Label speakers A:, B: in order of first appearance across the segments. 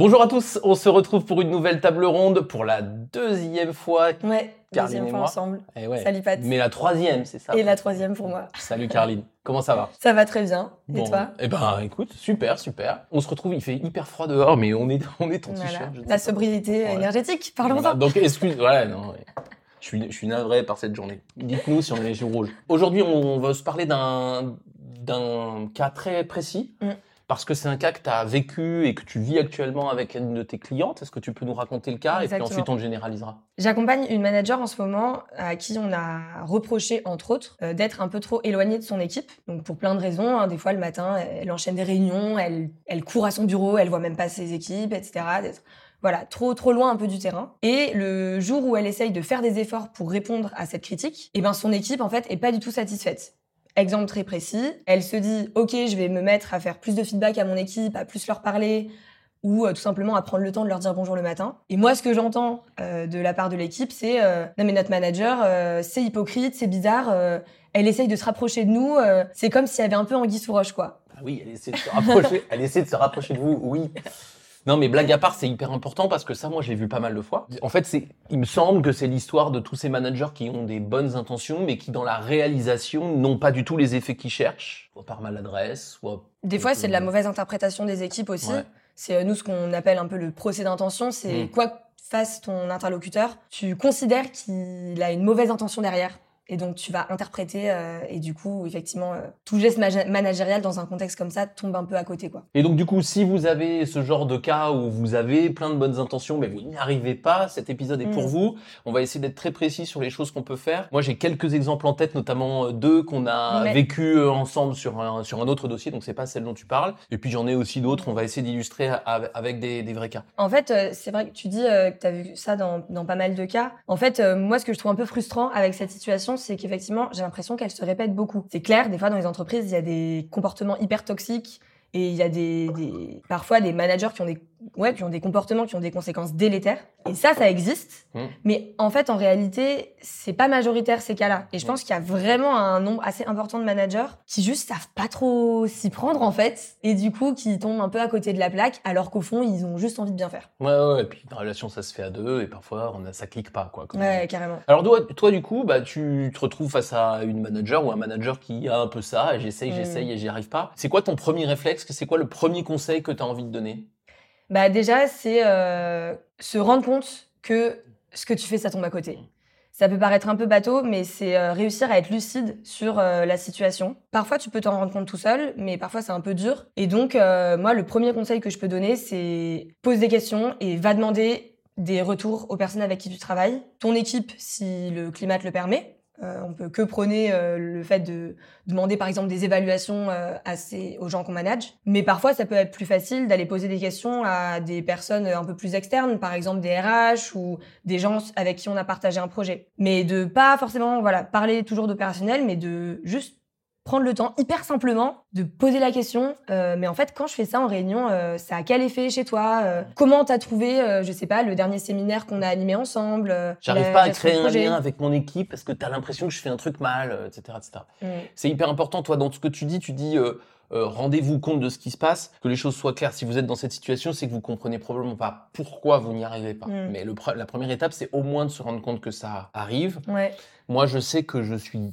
A: Bonjour à tous, on se retrouve pour une nouvelle table ronde pour la deuxième fois.
B: Ouais, deuxième
A: et
B: fois
A: moi.
B: ensemble.
A: Eh ouais.
B: Salut Pat.
A: Mais la troisième, c'est ça
B: Et la troisième pour moi.
A: Salut Caroline, comment ça va?
B: Ça va très bien. Et
A: Bon,
B: toi?
A: Eh ben écoute, super, super. On se retrouve, il fait hyper froid dehors, mais on est, on est en
B: Voilà.
A: t-shirt.
B: La sobriété
A: Voilà.
B: énergétique, parlons-en.
A: Voilà, donc excuse, voilà, non. ouais. Je suis, je suis navré par cette journée. Dites-nous si on est les yeux rouges. Aujourd'hui, on va se parler d'un d'un cas très précis.
B: Mm.
A: Parce que c'est un cas que tu as vécu et que tu vis actuellement avec une de tes clientes. Est-ce que tu peux nous raconter le cas et puis ensuite on le généralisera?
B: J'accompagne une manager en ce moment à qui on a reproché, entre autres, euh, d'être un peu trop éloignée de son équipe. Donc pour plein de raisons. hein. Des fois, le matin, elle enchaîne des réunions, elle, elle court à son bureau, elle voit même pas ses équipes, etc. D'être voilà, trop trop loin un peu du terrain. Et le jour où elle essaye de faire des efforts pour répondre à cette critique, eh ben son équipe en fait est pas du tout satisfaite. Exemple très précis, elle se dit OK, je vais me mettre à faire plus de feedback à mon équipe, à plus leur parler ou euh, tout simplement à prendre le temps de leur dire bonjour le matin. Et moi, ce que j'entends euh, de la part de l'équipe, c'est euh, non mais notre manager, c'est hypocrite, c'est bizarre, elle essaye de se rapprocher de nous, c'est comme s'il y avait un peu anguille sous roche quoi.
A: Ah oui, elle essaie de se rapprocher. elle essaie de se rapprocher de vous, oui. Non, mais blague à part, c'est hyper important parce que ça, moi, je l'ai vu pas mal de fois. En fait, c'est, il me semble que c'est l'histoire de tous ces managers qui ont des bonnes intentions, mais qui, dans la réalisation, n'ont pas du tout les effets qu'ils cherchent, soit par maladresse, soit.
B: Des fois, c'est de la mauvaise interprétation des équipes aussi.
A: Ouais.
B: C'est euh, nous ce qu'on appelle un peu le procès d'intention, c'est
A: Mm.
B: quoi que fasse ton interlocuteur, tu considères qu'il a une mauvaise intention derrière. Et donc tu vas interpréter euh, et du coup effectivement euh, tout geste managérial dans un contexte comme ça tombe un peu à côté quoi.
A: Et donc, du coup, si vous avez ce genre de cas où vous avez plein de bonnes intentions, mais vous n'y arrivez pas, cet épisode est pour
B: Mm.
A: vous. On va essayer d'être très précis sur les choses qu'on peut faire. Moi, j'ai quelques exemples en tête, notamment euh, deux qu'on a
B: Ouais.
A: vécu ensemble sur un, sur un autre dossier, donc c'est pas celle dont tu parles. Et puis, j'en ai aussi d'autres, on va essayer d'illustrer avec des, des vrais cas.
B: En fait, c'est vrai que tu dis que tu as vu ça dans, dans pas mal de cas. En fait, moi, ce que je trouve un peu frustrant avec cette situation, c'est qu'effectivement, j'ai l'impression qu'elle se répète beaucoup. C'est clair, des fois, dans les entreprises, il y a des comportements hyper toxiques et il y a des, des- parfois des managers qui ont des, ouais, qui ont des comportements qui ont des conséquences délétères. Et ça, ça existe.
A: Mm.
B: Mais en fait, en réalité, c'est pas majoritaire ces cas-là. Et je
A: Mm.
B: pense qu'il y a vraiment un nombre assez important de managers qui juste savent pas trop s'y prendre, en fait. Et du coup, qui tombent un peu à côté de la plaque, alors qu'au fond, ils ont juste envie de bien faire.
A: Ouais, ouais. Et puis, une relation, ça se fait à deux, et parfois, on a, ça clique pas, quoi. comme
B: Ouais, carrément.
A: Alors toi, toi du coup, bah, tu te retrouves face à une manager ou un manager qui a un peu ça, j'essaye, j'essaye et j'y arrive pas. C'est quoi ton premier réflexe C'est quoi le premier conseil que tu as envie de donner?
B: Bah déjà, c'est euh, se rendre compte que ce que tu fais, ça tombe à côté. Ça peut paraître un peu bateau, mais c'est euh, réussir à être lucide sur euh, la situation. Parfois, tu peux t'en rendre compte tout seul, mais parfois, c'est un peu dur. Et donc, moi, le premier conseil que je peux donner, c'est pose des questions et va demander des retours aux personnes avec qui tu travailles. Ton équipe, si le climat te le permet. Euh, on peut que prôner euh, le fait de demander par exemple des évaluations euh, à ces- aux gens qu'on manage. Mais parfois, ça peut être plus facile d'aller poser des questions à des personnes un peu plus externes, par exemple des RH ou des gens avec qui on a partagé un projet. Mais de pas forcément voilà parler toujours d'opérationnel, mais de juste prendre le temps hyper simplement de poser la question euh, mais en fait quand je fais ça en réunion euh, ça a quel effet chez toi Euh, comment t'as trouvé je sais pas le dernier séminaire qu'on a animé ensemble
A: J'arrive pas à créer un lien avec mon équipe parce que tu as l'impression que je fais un truc mal, etc. etc.
B: Mm.
A: C'est hyper important, toi, dans ce que tu dis, tu dis euh, rendez-vous compte de ce qui se passe, que les choses soient claires. Si vous êtes dans cette situation, c'est que vous comprenez probablement pas pourquoi vous n'y arrivez pas.
B: Mm.
A: Mais le pre- la première étape, c'est au moins de se rendre compte que ça arrive.
B: ouais
A: Moi, je sais que je suis.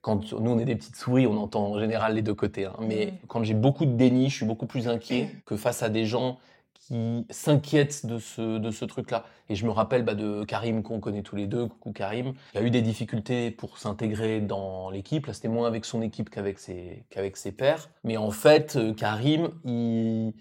A: Quand nous, on est des petites souris, on entend en général les deux côtés. hein. Mais
B: Mm.
A: quand j'ai beaucoup de déni, je suis beaucoup plus inquiet que face à des gens qui s'inquiètent de ce, de ce truc-là. Et je me rappelle bah, de Karim, qu'on connaît tous les deux. Coucou Karim. Il a eu des difficultés pour s'intégrer dans l'équipe. Là, c'était moins avec son équipe qu'avec ses, qu'avec ses pairs. Mais en fait, euh, Karim, il,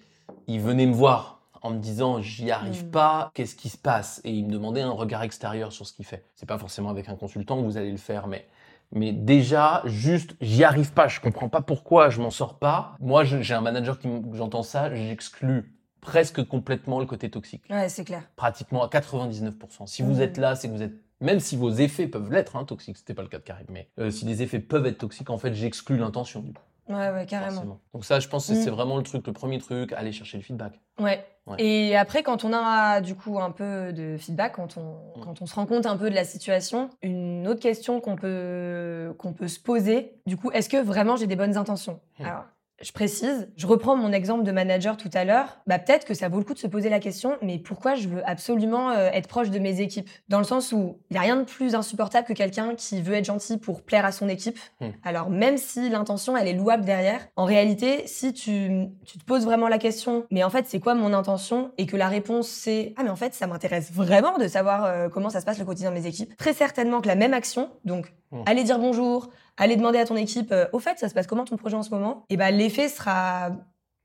A: il venait me voir en me disant j'y arrive
B: Mm.
A: pas, qu'est-ce qui se passe? Et il me demandait un regard extérieur sur ce qu'il fait. C'est pas forcément avec un consultant que vous allez le faire, mais mais déjà juste j'y arrive pas, je comprends pas pourquoi je m'en sors pas. Moi j'ai un manager qui j'entends ça, j'exclus presque complètement le côté toxique,
B: ouais c'est clair
A: pratiquement à 99%. Si vous
B: Mm.
A: êtes là, c'est que vous êtes même si vos effets peuvent l'être hein, toxiques, c'était pas le cas de Karim, mais euh, si les effets peuvent être toxiques, en fait j'exclus l'intention du coup.
B: Ouais, ouais, carrément.
A: forcément. Donc ça, je pense que c'est vraiment le truc, le premier truc, aller chercher le feedback.
B: Ouais.
A: Ouais.
B: Et après, quand on a du coup un peu de feedback, quand on, quand on se rend compte un peu de la situation, une autre question qu'on peut, qu'on peut se poser, du coup, est-ce que vraiment j'ai des bonnes intentions? Alors, je précise, je reprends mon exemple de manager tout à l'heure, bah peut-être que ça vaut le coup de se poser la question, mais pourquoi je veux absolument euh, être proche de mes équipes? Dans le sens où il n'y a rien de plus insupportable que quelqu'un qui veut être gentil pour plaire à son équipe.
A: Hmm.
B: Alors même si l'intention, elle est louable derrière, en réalité, si tu, tu te poses vraiment la question, mais en fait, c'est quoi mon intention? Et que la réponse, c'est, ah mais en fait, ça m'intéresse vraiment de savoir euh, comment ça se passe le quotidien de mes équipes. Très certainement que la même action, donc
A: Hmm.
B: aller dire bonjour, aller demander à ton équipe, euh, au fait, ça se passe comment ton projet en ce moment? Et ben l'effet sera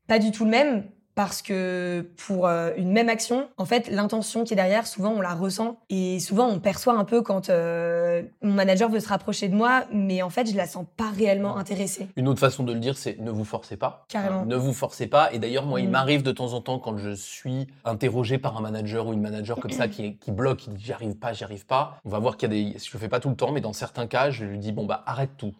B: pas du tout le même parce que pour euh, une même action, en fait, l'intention qui est derrière, souvent on la ressent et souvent on perçoit un peu quand euh, mon manager veut se rapprocher de moi, mais en fait, je la sens pas réellement intéressée.
A: Une autre façon de le dire, c'est ne vous forcez pas.
B: Carrément.
A: Hein, ne vous forcez pas. Et d'ailleurs, moi, il
B: Mm.
A: m'arrive de temps en temps, quand je suis interrogé par un manager ou une manager comme ça qui, qui bloque, qui dit j'y arrive pas, j'y arrive pas. On va voir qu'il y a des. Je le fais pas tout le temps, mais dans certains cas, je lui dis bon, bah, arrête tout.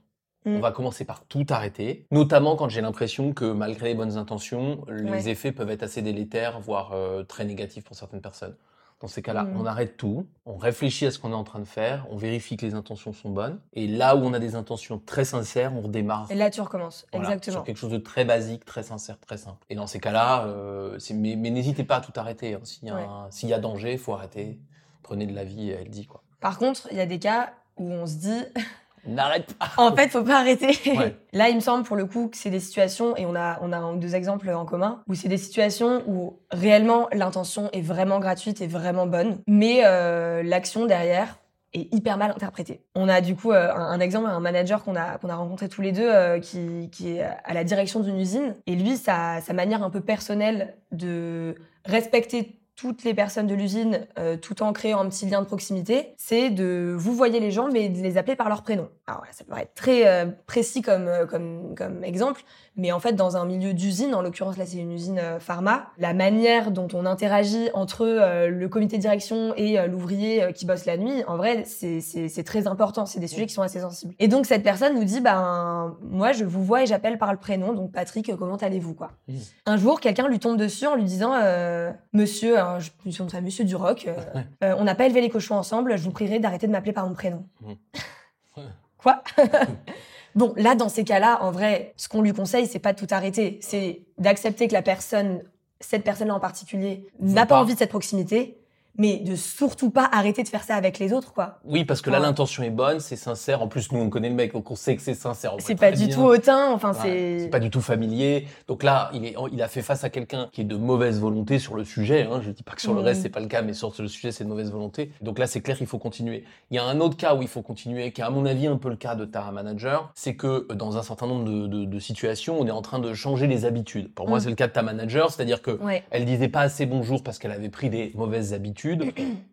B: Mm.
A: On va commencer par tout arrêter, notamment quand j'ai l'impression que malgré les bonnes intentions, les
B: Ouais.
A: effets peuvent être assez délétères, voire euh, très négatifs pour certaines personnes. Dans ces cas-là,
B: Mm.
A: on arrête tout, on réfléchit à ce qu'on est en train de faire, on vérifie que les intentions sont bonnes, et là où on a des intentions très sincères, on redémarre
B: Et là, tu recommences.
A: voilà,
B: Exactement.
A: Sur quelque chose de très basique, très sincère, très simple. Et dans ces cas-là, euh, mais, mais n'hésitez pas à tout arrêter. hein. S'il y, a
B: Ouais.
A: un- s'il y a danger, il faut arrêter. Prenez de la vie, elle dit quoi.
B: Par contre, il y a des cas où on se dit,
A: N'arrête pas
B: en fait, faut pas arrêter.
A: Ouais.
B: Là, il me semble pour le coup que c'est des situations, et on a, on a deux exemples en commun, où c'est des situations où réellement l'intention est vraiment gratuite et vraiment bonne, mais euh, l'action derrière est hyper mal interprétée. On a du coup euh, un, un exemple, un manager qu'on a, qu'on a rencontré tous les deux, euh, qui, qui est à la direction d'une usine, et lui, sa, sa manière un peu personnelle de respecter toutes les personnes de l'usine, euh, tout en créant un petit lien de proximité, c'est de vous voyez les gens, mais de les appeler par leur prénom. Alors voilà, ça peut être très euh, précis comme, euh, comme, comme exemple, mais en fait, dans un milieu d'usine, en l'occurrence là c'est une usine pharma, la manière dont on interagit entre euh, le comité de direction et l'ouvrier qui bosse la nuit, en vrai, c'est- très important, c'est des sujets qui sont assez sensibles. Et donc cette personne nous dit, ben moi je vous vois et j'appelle par le prénom, donc Patrick, comment allez-vous quoi?
A: Mmh.
B: Un jour, quelqu'un lui tombe dessus en lui disant, Monsieur, alors, je me suis Monsieur Duroc, euh,
A: Ouais.
B: euh, on n'a pas élevé les cochons ensemble, je vous prierai d'arrêter de m'appeler par mon prénom.
A: Mmh. Ouais.
B: Quoi Bon, là, dans ces cas-là, en vrai, ce qu'on lui conseille, c'est pas de tout arrêter. C'est d'accepter que la personne, cette personne-là en particulier, n'a pas
A: pas.
B: envie de cette proximité, mais de surtout pas arrêter de faire ça avec les autres, quoi.
A: Oui, parce que là,
B: Ouais.
A: l'intention est bonne, c'est sincère. En plus, nous, on connaît le mec, donc on sait que c'est sincère.
B: C'est pas du
A: bien.
B: tout hautain, enfin,
A: Ouais,
B: c'est.
A: c'est pas du tout familier. Donc là, il, est, il a fait face à quelqu'un qui est de mauvaise volonté sur le sujet. Hein. Je dis pas que sur le
B: Mhm.
A: reste, c'est pas le cas, mais sur le sujet, c'est de mauvaise volonté. Donc là, c'est clair qu'il faut continuer. Il y a un autre cas où il faut continuer, qui est à mon avis un peu le cas de ta manager, c'est que euh, dans un certain nombre de, de- de situations, on est en train de changer les habitudes. Pour moi,
B: Mhm.
A: c'est le cas de ta manager, c'est-à-dire que
B: Ouais.
A: elle disait pas assez bonjour parce qu'elle avait pris des mauvaises habitudes.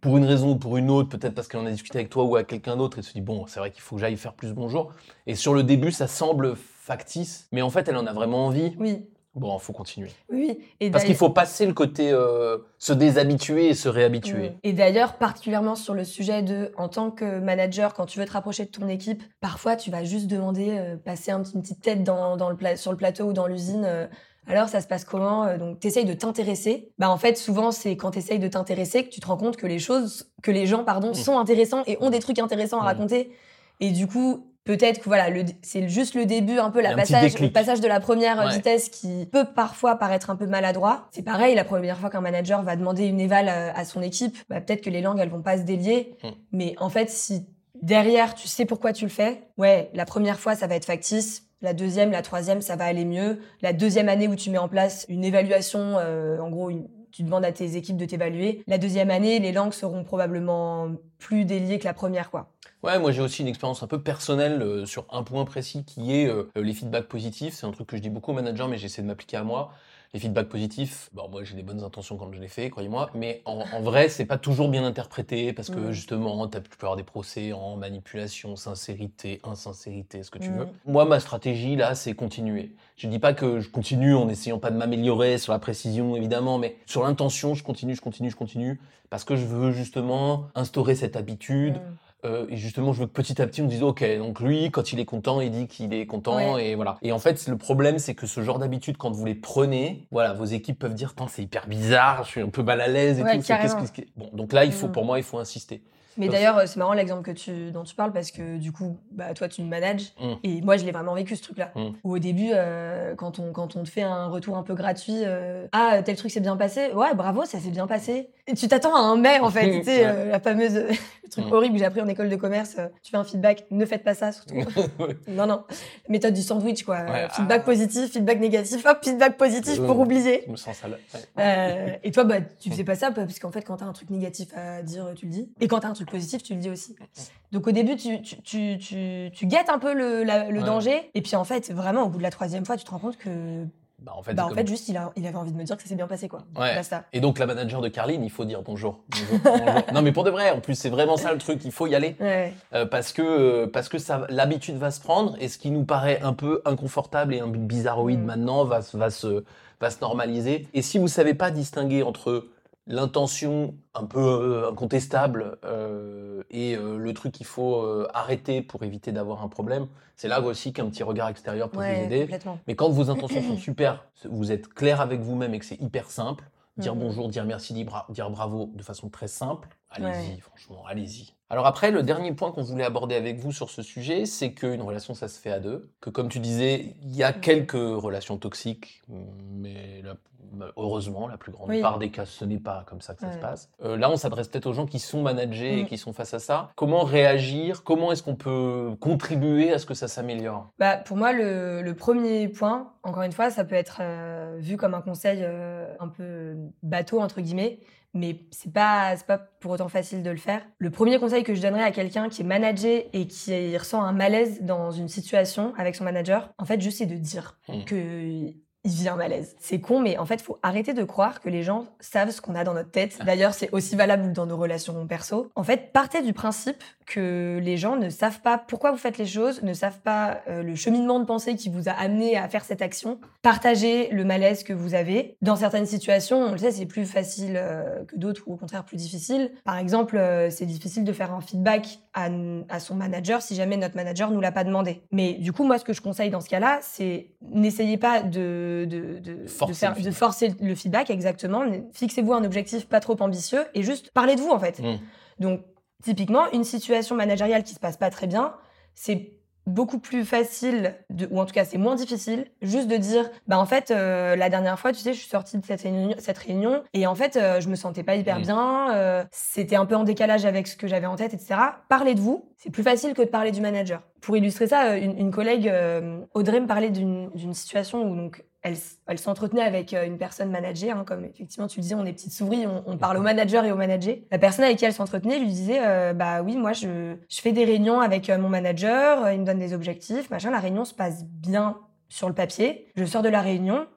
A: Pour une raison ou pour une autre, peut-être parce qu'elle en a discuté avec toi ou avec quelqu'un d'autre, et se dit bon, c'est vrai qu'il faut que j'aille faire plus bonjour. Et sur le début, ça semble factice, mais en fait, elle en a vraiment envie.
B: Oui,
A: Bon, faut continuer.
B: oui. Et
A: Parce qu'il faut passer le côté euh, se déshabituer et se réhabituer.
B: Mm. Et d'ailleurs, particulièrement sur le sujet de, en tant que manager, quand tu veux te rapprocher de ton équipe, parfois tu vas juste demander, euh, passer un petit- une petite tête dans, dans le pla- sur le plateau ou dans l'usine. euh, alors, ça se passe comment Donc, t'essayes de t'intéresser. Bah, en fait, souvent, c'est quand t'essayes de t'intéresser que tu te rends compte que les choses, que les gens, pardon,
A: Mm.
B: sont intéressants et ont des trucs intéressants à
A: Mm.
B: raconter. Et du coup, peut-être que voilà, c'est juste le début, un peu la
A: un
B: passage, le passage de la première euh,
A: Ouais.
B: vitesse qui peut parfois paraître un peu maladroit. C'est pareil, la première fois qu'un manager va demander une éval à, à son équipe, bah, peut-être que les langues elles vont pas se délier,
A: Mm.
B: mais en fait si derrière tu sais pourquoi tu le fais, ouais, la première fois ça va être factice. La deuxième, la troisième, ça va aller mieux. La deuxième année où tu mets en place une évaluation, euh, en gros, une- tu demandes à tes équipes de t'évaluer. La deuxième année, les langues seront probablement plus déliées que la première, quoi.
A: Ouais, moi j'ai aussi une expérience un peu personnelle euh, sur un point précis qui est euh, les feedbacks positifs. C'est un truc que je dis beaucoup aux managers, mais j'essaie de m'appliquer à moi. Les feedbacks positifs, bon, moi j'ai des bonnes intentions quand je les fais, croyez-moi, mais en, en vrai, c'est pas toujours bien interprété parce que
B: Mm.
A: justement, tu peux avoir des procès en manipulation, sincérité, insincérité, ce que tu
B: Mm.
A: veux. Moi, ma stratégie là, c'est continuer. Je dis pas que je continue en essayant pas de m'améliorer sur la précision, évidemment, mais sur l'intention, je continue, je continue, je continue, parce que je veux justement instaurer cette habitude.
B: Mm.
A: Euh, et justement, je veux que petit à petit, on dise, OK, donc lui, quand il est content, il dit qu'il est content,
B: Ouais.
A: et voilà. Et en fait, le problème, c'est que ce genre d'habitude, quand vous les prenez, voilà, vos équipes peuvent dire, c'est hyper bizarre, je suis un peu mal à l'aise et
B: Ouais,
A: tout. Bon, donc là, il faut,
B: Mm.
A: pour moi, il faut insister.
B: Mais d'ailleurs, c'est marrant l'exemple que tu, dont tu parles parce que du coup, bah, toi, tu me manages.
A: Mm.
B: Et moi, je l'ai vraiment vécu ce truc-là.
A: Mm.
B: Où au début, euh, quand, on, quand on te fait un retour un peu gratuit, euh, ah, tel truc s'est bien passé? Ouais, bravo, ça s'est bien passé. Tu t'attends à un mais, en fait. tu sais,
A: Ouais.
B: euh, la fameuse. le truc
A: Mm.
B: horrible que j'ai appris en école de commerce. euh, tu fais un feedback, ne faites pas ça, surtout.
A: Ouais.
B: non, non. Méthode du sandwich, quoi. Euh, feedback
A: ah.
B: positif, feedback négatif, hop, feedback positif pour oublier.
A: Je me sens sale.
B: Euh, et toi, bah, tu fais pas ça parce qu'en fait, quand t'as un truc négatif à dire, tu le dis. Et quand t'as un truc positif, tu le dis aussi. Donc au début, tu, tu, tu, tu, tu guettes un peu le, la- le
A: Ouais.
B: danger. Et puis en fait, vraiment, au bout de la troisième fois, tu te rends compte que,
A: Bah, en fait,
B: bah,
A: c'est
B: en
A: comme-
B: fait juste, il, a, il avait envie de me dire que ça s'est bien passé, quoi.
A: Ouais.
B: Basta.
A: Et donc, la manager de Carline, il faut dire bonjour. Bonjour, bonjour. non, mais pour de vrai, en plus, c'est vraiment ça le truc, il faut y aller.
B: Ouais.
A: Euh, parce que, euh, parce que ça, l'habitude va se prendre et ce qui nous paraît un peu inconfortable et un peu bizarroïde
B: Mm.
A: maintenant va, se- va, se, va se normaliser. Et si vous savez pas distinguer entre l'intention un peu euh, incontestable euh, et euh, le truc qu'il faut euh, arrêter pour éviter d'avoir un problème, c'est là aussi qu'un petit regard extérieur peut vous aider. Mais quand vos intentions sont super, vous êtes clair avec vous-même et que c'est hyper simple, dire
B: Mhm.
A: bonjour, dire merci, dire bravo de façon très simple, allez-y,
B: Ouais.
A: franchement, allez-y. Alors après, le dernier point qu'on voulait aborder avec vous sur ce sujet, c'est qu'une relation, ça se fait à deux. Que comme tu disais, il y a quelques relations toxiques, mais la- heureusement, la plus grande
B: Oui.
A: part des cas, ce n'est pas comme ça que ça se passe. Euh, là, on s'adresse peut-être aux gens qui sont managés et
B: Mm.
A: qui sont face à ça. Comment réagir? Comment est-ce qu'on peut contribuer à ce que ça s'améliore?
B: Bah, pour moi, le, le premier point, encore une fois, ça peut être euh, vu comme un conseil euh, un peu bateau, entre guillemets, mais c'est pas, pas pour autant facile de le faire. Le premier conseil que je donnerais à quelqu'un qui est managé et qui ressent un malaise dans une situation avec son manager, en fait, juste c'est de dire
A: Hmm.
B: que il un malaise. C'est con, mais en fait, faut arrêter de croire que les gens savent ce qu'on a dans notre tête. D'ailleurs, c'est aussi valable dans nos relations perso. En fait, partez du principe que les gens ne savent pas pourquoi vous faites les choses, ne savent pas euh, le cheminement de pensée qui vous a amené à faire cette action. Partagez le malaise que vous avez. Dans certaines situations, on le sait, c'est plus facile euh, que d'autres ou au contraire plus difficile. Par exemple, euh, c'est difficile de faire un feedback à, à son manager si jamais notre manager nous l'a pas demandé. Mais du coup, moi, ce que je conseille dans ce cas-là, c'est n'essayez pas de, de, de,
A: Forcer
B: de faire-
A: le
B: de
A: feedback.
B: forcer le feedback, exactement. Fixez-vous un objectif pas trop ambitieux et juste parlez de vous, en fait.
A: Mm.
B: Donc, typiquement, une situation managériale qui se passe pas très bien, c'est beaucoup plus facile, de, ou en tout cas c'est moins difficile, juste de dire, bah en fait, euh, la dernière fois, tu sais, je suis sortie de cette réunion, cette réunion et en fait, euh, je me sentais pas hyper
A: Mm.
B: bien, euh, c'était un peu en décalage avec ce que j'avais en tête, etc. Parlez de vous, c'est plus facile que de parler du manager. Pour illustrer ça, euh, une, une collègue, Audrey, me parlait d'une d'une situation où donc elle, s'entretenait avec euh, une personne managée, hein, comme effectivement tu le disais, on est petites souris, on, on parle au manager et au manager. La personne avec qui elle s'entretenait lui disait, euh, bah oui, moi je, je fais des réunions avec euh, mon manager, il me donne des objectifs, machin, la réunion se passe bien sur le papier. Je sors de la réunion,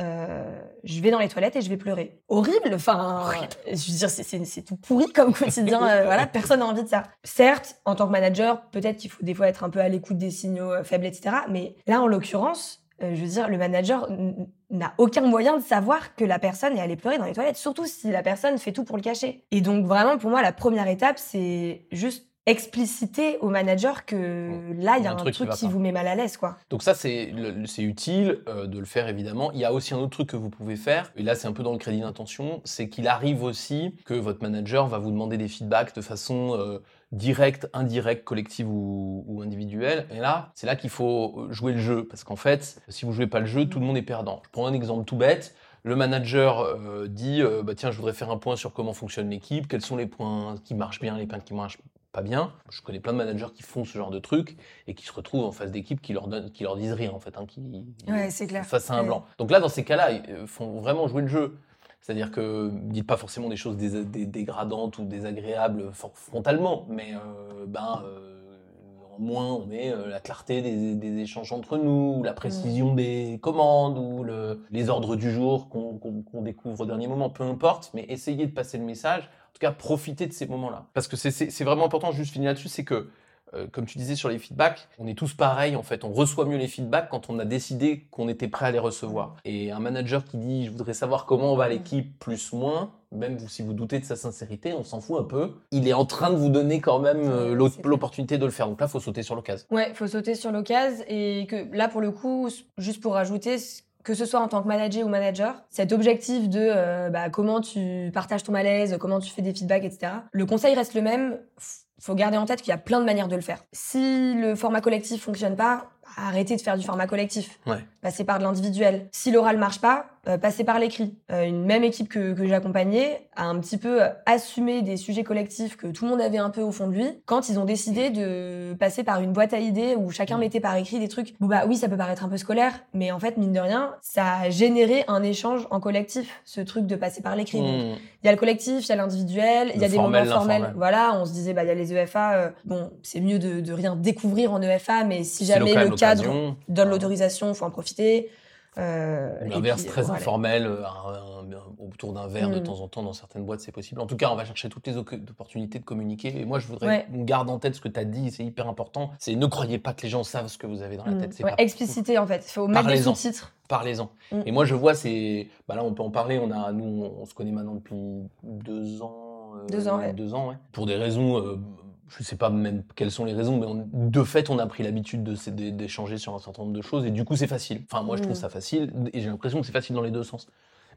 B: euh, je vais dans les toilettes et je vais pleurer. Horrible, enfin, je veux dire, c'est- tout pourri comme quotidien, euh, voilà, personne n'a envie de ça. Certes, en tant que manager, peut-être qu'il faut des fois être un peu à l'écoute des signaux faibles, etc. Mais là, en l'occurrence, euh, je veux dire, le manager n'a aucun moyen de savoir que la personne est allée pleurer dans les toilettes, surtout si la personne fait tout pour le cacher. Et donc, vraiment, pour moi, la première étape, c'est juste expliciter au manager que là, il y a un truc,
A: qui va
B: qui vous met mal à l'aise, quoi.
A: Donc ça, c'est le- c'est utile euh, de le faire, évidemment. Il y a aussi un autre truc que vous pouvez faire, et là, c'est un peu dans le crédit d'intention, c'est qu'il arrive aussi que votre manager va vous demander des feedbacks de façon euh, directe, indirecte, collective ou, ou individuelle. Et là, c'est là qu'il faut jouer le jeu, parce qu'en fait, si vous jouez pas le jeu, tout le monde est perdant. Je prends un exemple tout bête. Le manager euh, dit euh, bah, Tiens, je voudrais faire un point sur comment fonctionne l'équipe, quels sont les points qui marchent bien, les points qui marchent pas bien. Je connais plein de managers qui font ce genre de trucs et qui se retrouvent en face d'équipes qui leur donnent, qui leur disent rien en fait, hein, qui
B: Ouais, c'est clair.
A: face à un blanc. Donc là, dans ces cas-là, ils font vraiment jouer le jeu. C'est-à-dire que dites pas forcément des choses dés- dégradantes ou désagréables frontalement, mais euh, ben euh, en moins on met euh, la clarté des, des échanges entre nous, ou la précision des commandes ou le- les ordres du jour qu'on découvre au dernier moment, peu importe, mais essayez de passer le message. En tout cas, profitez de ces moments-là. Parce que c'est- vraiment important, juste finir là-dessus, c'est que euh, comme tu disais sur les feedbacks, on est tous pareils en fait. On reçoit mieux les feedbacks quand on a décidé qu'on était prêt à les recevoir. Et un manager qui dit je voudrais savoir comment va l'équipe plus moins, même si vous doutez de sa sincérité, on s'en fout un peu. Il est en train de vous donner quand même euh, l'opportunité de le faire. Donc là, faut sauter sur l'occasion.
B: Ouais, faut sauter sur l'occasion et que là pour le coup, juste pour rajouter, que ce soit en tant que manager ou manager, cet objectif de euh, bah, comment tu partages ton malaise, comment tu fais des feedbacks, etc. Le conseil reste le même. Faut garder en tête qu'il y a plein de manières de le faire. Si le format collectif fonctionne pas, arrêtez de faire du format collectif.
A: Ouais.
B: Passez par de l'individuel. Si l'oral marche pas, euh, passez par l'écrit. Euh, une même équipe que, que j'accompagnais a un petit peu assumé des sujets collectifs que tout le monde avait un peu au fond de lui quand ils ont décidé de passer par une boîte à idées où chacun mettait par écrit des trucs. Bon bah oui, ça peut paraître un peu scolaire, mais en fait mine de rien, ça a généré un échange en collectif, ce truc de passer par l'écrit.
A: Mmh.
B: il y a le collectif, il y a l'individuel, il y a des
A: formel,
B: moments formels. Voilà, on se disait, bah, il y a les EFA. euh, bon, c'est mieux de, de rien découvrir en EFA, mais si jamais
A: local,
B: le cadre donne l'autorisation, faut en profiter. Euh,
A: L'inverse très
B: voilà.
A: informel, euh, un- un- autour d'un verre de
B: Mm.
A: temps en temps, dans certaines boîtes, c'est possible. En tout cas, on va chercher toutes les opportunités de communiquer. Et moi, je voudrais
B: Ouais.
A: qu'on garde en tête ce que tu as dit, c'est hyper important. C'est ne croyez pas que les gens savent ce que vous avez dans la
B: Mm.
A: tête. C'est
B: Ouais, expliciter en fait. Il faut mettre des
A: Parlez-en.
B: sous-titres.
A: Parlez-en.
B: Mm.
A: Et moi, je vois, c'est. Bah là, on peut en parler. On a, nous, on se connaît maintenant depuis deux ans. euh,
B: Deux ans, ouais.
A: Deux ans, ouais. Pour des raisons. euh, je sais pas même quelles sont les raisons, mais on- de fait, on a pris l'habitude de- d'é- d'échanger sur un certain nombre de choses. Et du coup, c'est facile. Enfin, moi, je trouve
B: Mm.
A: ça facile. Et j'ai l'impression que c'est facile dans les deux sens.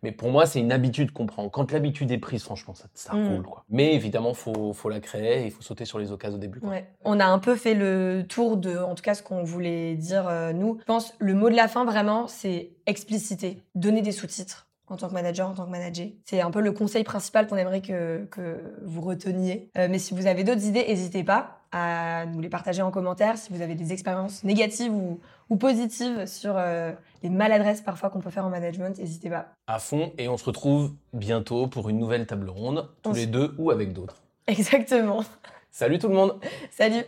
A: Mais pour moi, c'est une habitude qu'on prend. Quand l'habitude est prise, franchement, ça, ça
B: Mm.
A: roule. Quoi. Mais évidemment, faut, faut la créer et il faut sauter sur les occasions au début. quoi.
B: Ouais. On a un peu fait le tour de, en tout cas, ce qu'on voulait dire euh, nous. Je pense le mot de la fin vraiment, c'est expliciter, donner des sous-titres en tant que manager, en tant que manager. C'est un peu le conseil principal qu'on aimerait que, que vous reteniez. Euh, mais si vous avez d'autres idées, n'hésitez pas à nous les partager en commentaire. Si vous avez des expériences négatives ou, ou positives sur euh, les maladresses parfois qu'on peut faire en management, n'hésitez pas.
A: À fond. Et on se retrouve bientôt pour une nouvelle table ronde, tous
B: On
A: les deux ou avec d'autres.
B: Exactement.
A: Salut tout le monde!
B: Salut